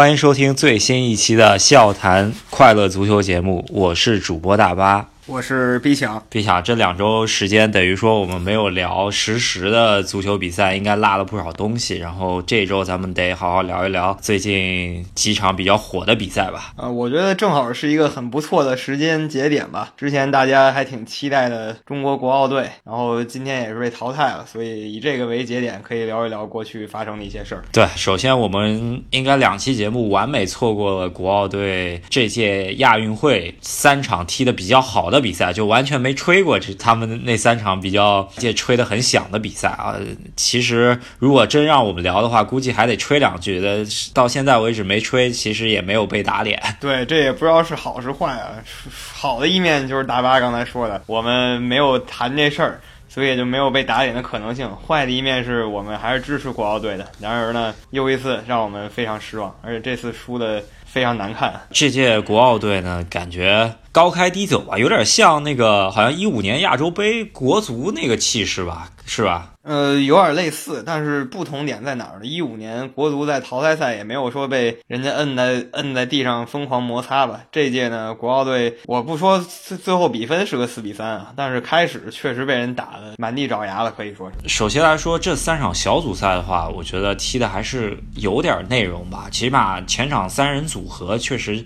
欢迎收听最新一期的笑谈快乐足球节目，我是主播大巴。我是毕强毕强，这两周时间等于说我们没有聊实时的足球比赛，应该落了不少东西。然后这周咱们得好好聊一聊最近几场比较火的比赛吧。呃，我觉得正好是一个很不错的时间节点吧。之前大家还挺期待的中国国奥队，然后今天也是被淘汰了，所以以这个为节点，可以聊一聊过去发生的一些事儿。对，首先我们应该两期节目完美错过了国奥队这届亚运会三场踢的比较好的。比赛就完全没吹过，这他们那三场比较这吹得很响的比赛啊。其实如果真让我们聊的话，估计还得吹两句的。到现在为止没吹，其实也没有被打脸。对，这也不知道是好是坏啊。好的一面就是大巴刚才说的，我们没有谈这事儿，所以也就没有被打脸的可能性。坏的一面是我们还是支持国奥队的，然而呢，又一次让我们非常失望，而且这次输的非常难看。这届国奥队呢，感觉。高开低走吧，有点像那个好像一五年亚洲杯国足那个气势吧，是吧？呃，有点类似，但是不同点在哪儿呢？一五年国足在淘汰赛也没有说被人家摁在摁在地上疯狂摩擦吧。这届呢，国奥队我不说最最后比分是个四比三啊，但是开始确实被人打的满地找牙了，可以说是。首先来说，这三场小组赛的话，我觉得踢的还是有点内容吧，起码前场三人组合确实。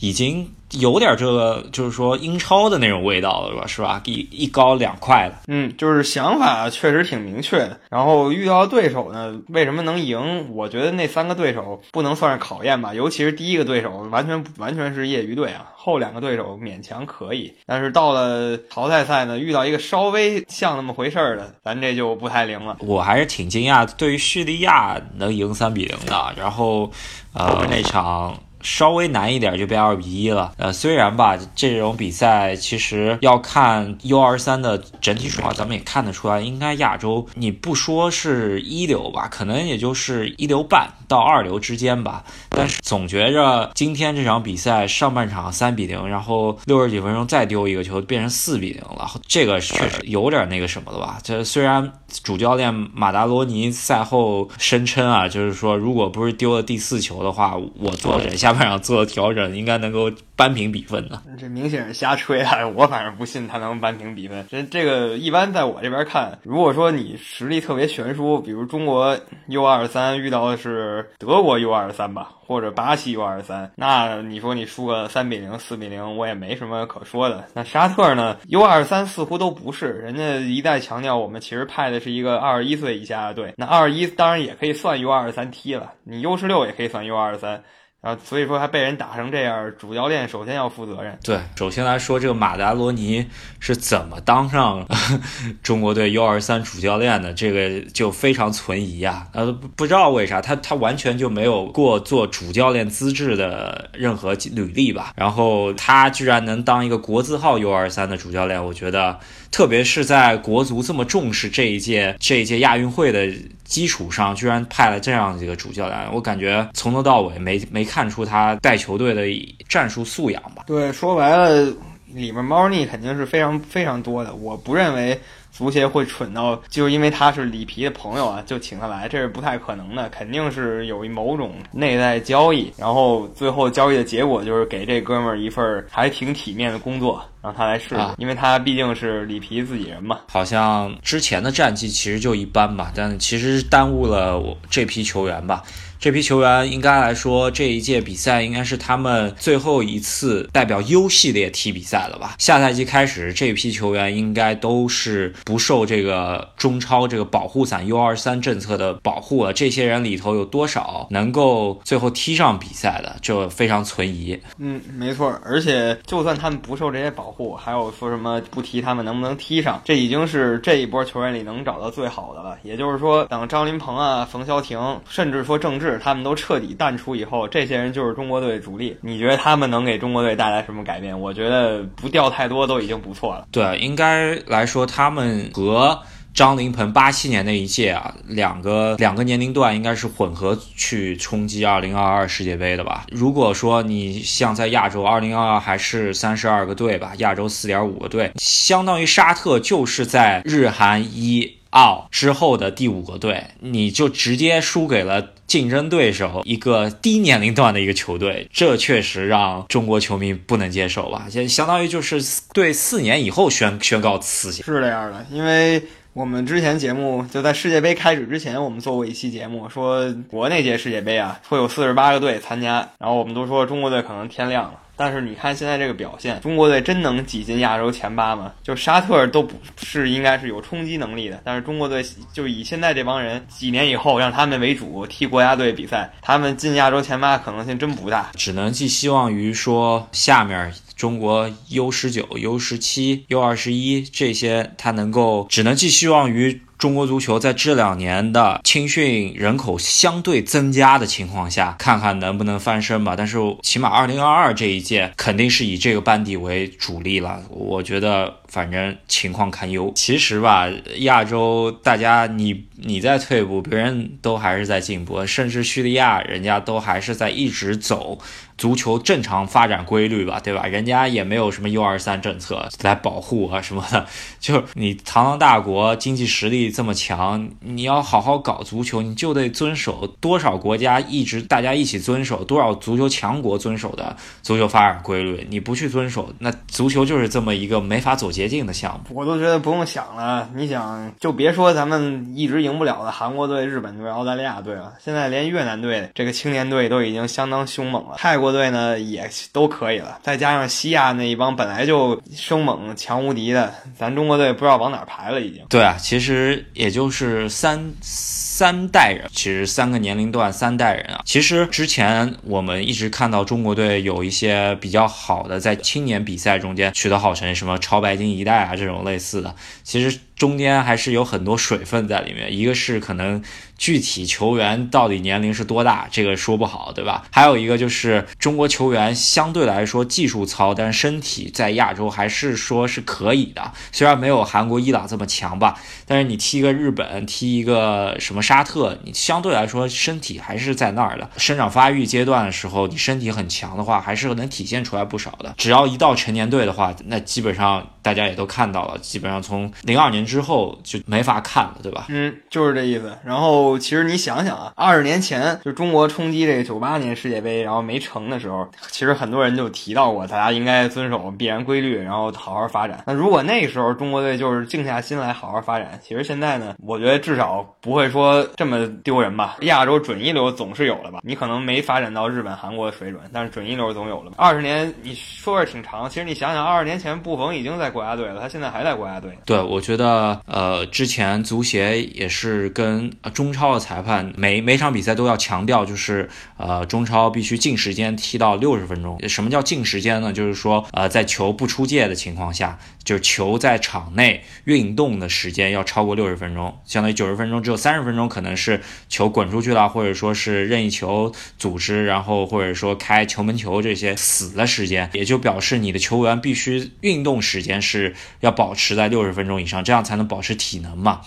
已经有点这个，就是说英超的那种味道了，是吧？一一高两快的，嗯，就是想法确实挺明确的。然后遇到对手呢，为什么能赢？我觉得那三个对手不能算是考验吧，尤其是第一个对手完全完全是业余队啊，后两个对手勉强可以。但是到了淘汰赛呢，遇到一个稍微像那么回事儿的，咱这就不太灵了。我还是挺惊讶，对于叙利亚能赢三比零的，然后呃那场。稍微难一点就被二比一了。呃，虽然吧，这种比赛其实要看 U 二三的整体水平，咱们也看得出来，应该亚洲你不说是一流吧，可能也就是一流半到二流之间吧。但是总觉着今天这场比赛上半场三比零，然后六十几分钟再丢一个球变成四比零了，这个确实有点那个什么了吧？这虽然主教练马达罗尼赛后声称啊，就是说如果不是丢了第四球的话，我做忍下。上做了调整，应该能够扳平比分的。这明显是瞎吹啊！我反正不信他能扳平比分。这这个一般在我这边看，如果说你实力特别悬殊，比如中国 U 二三遇到的是德国 U 二三吧，或者巴西 U 二三，那你说你输个三比零、四比零，我也没什么可说的。那沙特呢？U 二三似乎都不是，人家一再强调我们其实派的是一个二十一岁以下的队。那二十一当然也可以算 U 二三踢了，你 U 十六也可以算 U 二三。啊，所以说还被人打成这样，主教练首先要负责任。对，首先来说，这个马达罗尼是怎么当上 中国队 U 二三主教练的？这个就非常存疑啊。呃，不知道为啥，他他完全就没有过做主教练资质的任何履历吧？然后他居然能当一个国字号 U 二三的主教练，我觉得。特别是在国足这么重视这一届这一届亚运会的基础上，居然派了这样一个主教练，我感觉从头到尾没没看出他带球队的战术素养吧？对，说白了，里面猫腻肯定是非常非常多的。我不认为。足协会蠢到就是因为他是里皮的朋友啊，就请他来，这是不太可能的，肯定是有一某种内在交易，然后最后交易的结果就是给这哥们儿一份还挺体面的工作，让他来试，因为他毕竟是里皮自己人嘛。好像之前的战绩其实就一般吧，但其实耽误了我这批球员吧。这批球员应该来说，这一届比赛应该是他们最后一次代表 U 系列踢比赛了吧？下赛季开始，这批球员应该都是不受这个中超这个保护伞 U 二三政策的保护了。这些人里头有多少能够最后踢上比赛的，就非常存疑。嗯，没错。而且就算他们不受这些保护，还有说什么不踢他们能不能踢上，这已经是这一波球员里能找到最好的了。也就是说，等张琳芃啊、冯潇霆，甚至说郑智。是他们都彻底淡出以后，这些人就是中国队主力。你觉得他们能给中国队带来什么改变？我觉得不掉太多都已经不错了。对，应该来说，他们和张琳芃八七年那一届啊，两个两个年龄段应该是混合去冲击二零二二世界杯的吧？如果说你像在亚洲，二零二二还是三十二个队吧，亚洲四点五个队，相当于沙特就是在日韩一。奥之后的第五个队，你就直接输给了竞争对手一个低年龄段的一个球队，这确实让中国球迷不能接受吧？就相当于就是对四年以后宣宣告辞行。是这样的，因为我们之前节目就在世界杯开始之前，我们做过一期节目，说国内届世界杯啊会有四十八个队参加，然后我们都说中国队可能天亮了。但是你看现在这个表现，中国队真能挤进亚洲前八吗？就沙特都不是应该是有冲击能力的，但是中国队就以现在这帮人，几年以后让他们为主踢国家队比赛，他们进亚洲前八可能性真不大。只能寄希望于说下面中国 U 十九、U 十七、U 二十一这些，他能够只能寄希望于。中国足球在这两年的青训人口相对增加的情况下，看看能不能翻身吧。但是起码二零二二这一届肯定是以这个班底为主力了。我觉得反正情况堪忧。其实吧，亚洲大家你你在退步，别人都还是在进步，甚至叙利亚人家都还是在一直走。足球正常发展规律吧，对吧？人家也没有什么 U 二三政策来保护啊什么的。就你堂堂大国，经济实力这么强，你要好好搞足球，你就得遵守多少国家一直大家一起遵守，多少足球强国遵守的足球发展规律。你不去遵守，那足球就是这么一个没法走捷径的项目。我都觉得不用想了，你想，就别说咱们一直赢不了的韩国队、日本队、澳大利亚队了，现在连越南队这个青年队都已经相当凶猛了。泰国。国队呢也都可以了，再加上西亚那一帮本来就生猛强无敌的，咱中国队不知道往哪排了已经。对啊，其实也就是三三代人，其实三个年龄段三代人啊。其实之前我们一直看到中国队有一些比较好的在青年比赛中间取得好成绩，什么超白金一代啊这种类似的，其实。中间还是有很多水分在里面，一个是可能具体球员到底年龄是多大，这个说不好，对吧？还有一个就是中国球员相对来说技术糙，但是身体在亚洲还是说是可以的，虽然没有韩国、伊朗这么强吧，但是你踢个日本，踢一个什么沙特，你相对来说身体还是在那儿的。生长发育阶段的时候，你身体很强的话，还是能体现出来不少的。只要一到成年队的话，那基本上大家也都看到了，基本上从零二年。之后就没法看了，对吧？嗯，就是这意思。然后其实你想想啊，二十年前就中国冲击这个九八年世界杯，然后没成的时候，其实很多人就提到过，大家应该遵守必然规律，然后好好发展。那如果那时候中国队就是静下心来好好发展，其实现在呢，我觉得至少不会说这么丢人吧。亚洲准一流总是有了吧？你可能没发展到日本、韩国的水准，但是准一流总有了吧？二十年你说是挺长，其实你想想，二十年前布冯已经在国家队了，他现在还在国家队。对，我觉得。呃呃，之前足协也是跟中超的裁判每每场比赛都要强调，就是呃中超必须净时间踢到六十分钟。什么叫净时间呢？就是说呃在球不出界的情况下，就是球在场内运动的时间要超过六十分钟，相当于九十分钟只有三十分钟可能是球滚出去了，或者说是任意球组织，然后或者说开球门球这些死的时间，也就表示你的球员必须运动时间是要保持在六十分钟以上，这样。才能保持体能嘛，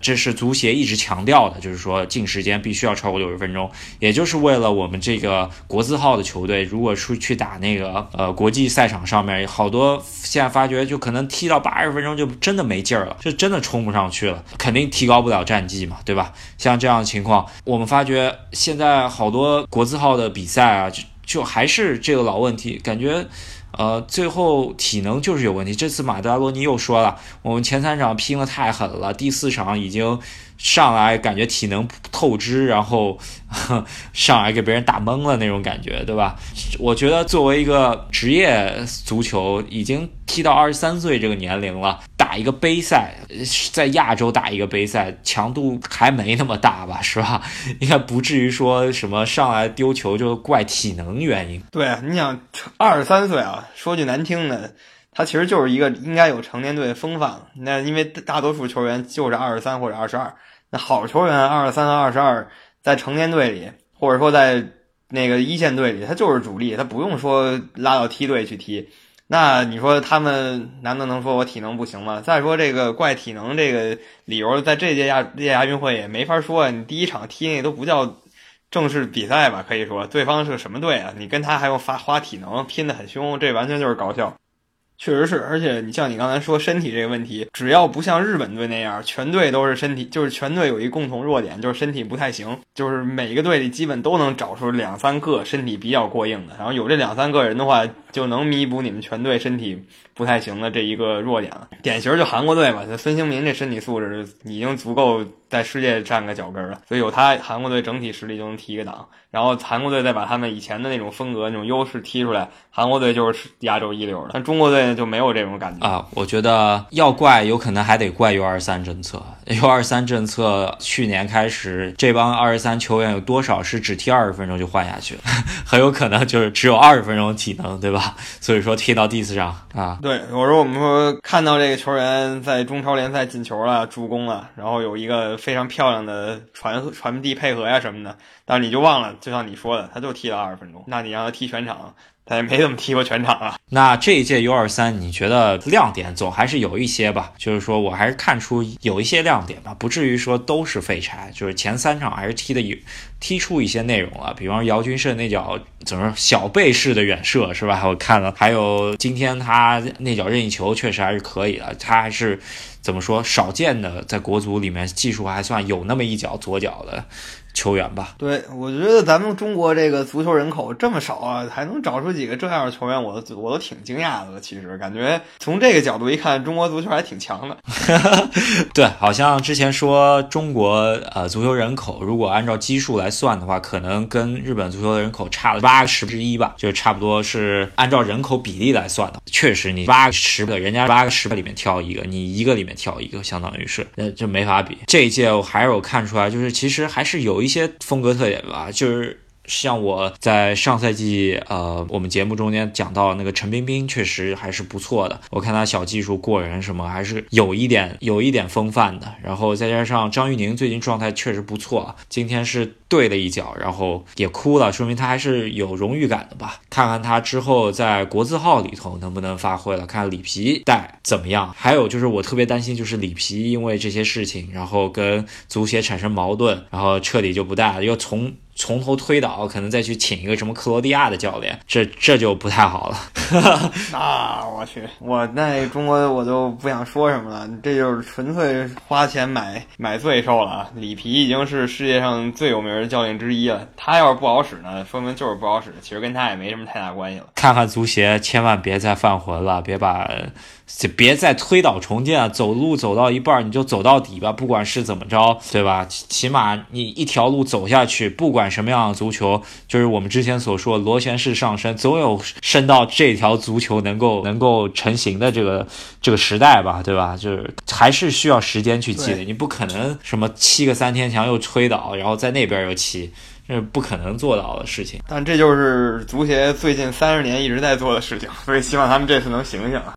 这是足协一直强调的，就是说进时间必须要超过六十分钟，也就是为了我们这个国字号的球队，如果出去打那个呃国际赛场上面，好多现在发觉就可能踢到八十分钟就真的没劲儿了，就真的冲不上去了，肯定提高不了战绩嘛，对吧？像这样的情况，我们发觉现在好多国字号的比赛啊，就就还是这个老问题，感觉。呃，最后体能就是有问题。这次马德拉罗尼又说了，我们前三场拼的太狠了，第四场已经上来感觉体能透支，然后 上来给别人打懵了那种感觉，对吧？我觉得作为一个职业足球，已经踢到二十三岁这个年龄了。打一个杯赛，在亚洲打一个杯赛，强度还没那么大吧，是吧？应该不至于说什么上来丢球就怪体能原因。对，你想二十三岁啊，说句难听的，他其实就是一个应该有成年队的风范了。那因为大多数球员就是二十三或者二十二，那好球员二十三到二十二，在成年队里，或者说在那个一线队里，他就是主力，他不用说拉到梯队去踢。那你说他们难道能说我体能不行吗？再说这个怪体能这个理由，在这届亚届亚运会也没法说。你第一场踢那都不叫正式比赛吧？可以说对方是个什么队啊？你跟他还用发花体能拼得很凶，这完全就是搞笑。确实是，而且你像你刚才说身体这个问题，只要不像日本队那样，全队都是身体，就是全队有一共同弱点，就是身体不太行，就是每个队里基本都能找出两三个身体比较过硬的，然后有这两三个人的话，就能弥补你们全队身体不太行的这一个弱点了。典型就韩国队吧，孙兴民这身体素质已经足够在世界站个脚跟了，所以有他，韩国队整体实力就能提一个档。然后韩国队再把他们以前的那种风格、那种优势踢出来，韩国队就是亚洲一流的。但中国队呢就没有这种感觉啊。我觉得要怪，有可能还得怪 U 二三政策。U 二三政策去年开始，这帮二十三球员有多少是只踢二十分钟就换下去了？很有可能就是只有二十分钟体能，对吧？所以说踢到第四场啊。对，我说我们说看到这个球员在中超联赛进球了、助攻了，然后有一个非常漂亮的传传递配合呀什么的。但是你就忘了，就像你说的，他就踢了二十分钟，那你让他踢全场，他也没怎么踢过全场啊。那这一届 U 二三，你觉得亮点总还是有一些吧？就是说我还是看出有一些亮点吧，不至于说都是废柴。就是前三场还是踢的有踢出一些内容了，比方姚军胜那脚怎么小背式的远射是吧？我看了，还有今天他那脚任意球确实还是可以的，他还是怎么说少见的在国足里面技术还算有那么一脚左脚的。球员吧，对我觉得咱们中国这个足球人口这么少啊，还能找出几个这样的球员，我都我都挺惊讶的。其实感觉从这个角度一看，中国足球还挺强的。对，好像之前说中国呃足球人口，如果按照基数来算的话，可能跟日本足球的人口差了八个十分之一吧，就差不多是按照人口比例来算的。确实，你八个十个，人家八个十个里面挑一个，你一个里面挑一个，相当于是，那就没法比。这一届我还是有看出来，就是其实还是有。一些风格特点吧，就是像我在上赛季呃，我们节目中间讲到那个陈冰冰，确实还是不错的。我看他小技术过人什么，还是有一点有一点风范的。然后再加上张玉宁最近状态确实不错，今天是对了一脚，然后也哭了，说明他还是有荣誉感的吧。看看他之后在国字号里头能不能发挥了，看里皮带怎么样。还有就是我特别担心，就是里皮因为这些事情，然后跟足协产生矛盾，然后彻底就不带了，又从。从头推倒，可能再去请一个什么克罗地亚的教练，这这就不太好了。那 我去，我那中国我就不想说什么了，这就是纯粹花钱买买罪受了。里皮已经是世界上最有名的教练之一了，他要是不好使呢，说明就是不好使，其实跟他也没什么太大关系了。看看足协，千万别再犯浑了，别把。就别再推倒重建了，走路走到一半你就走到底吧，不管是怎么着，对吧？起码你一条路走下去，不管什么样的足球，就是我们之前所说螺旋式上升，总有升到这条足球能够能够成型的这个这个时代吧，对吧？就是还是需要时间去积累，你不可能什么七个三天墙又推倒，然后在那边又砌。这是不可能做到的事情。但这就是足协最近三十年一直在做的事情，所以希望他们这次能醒醒。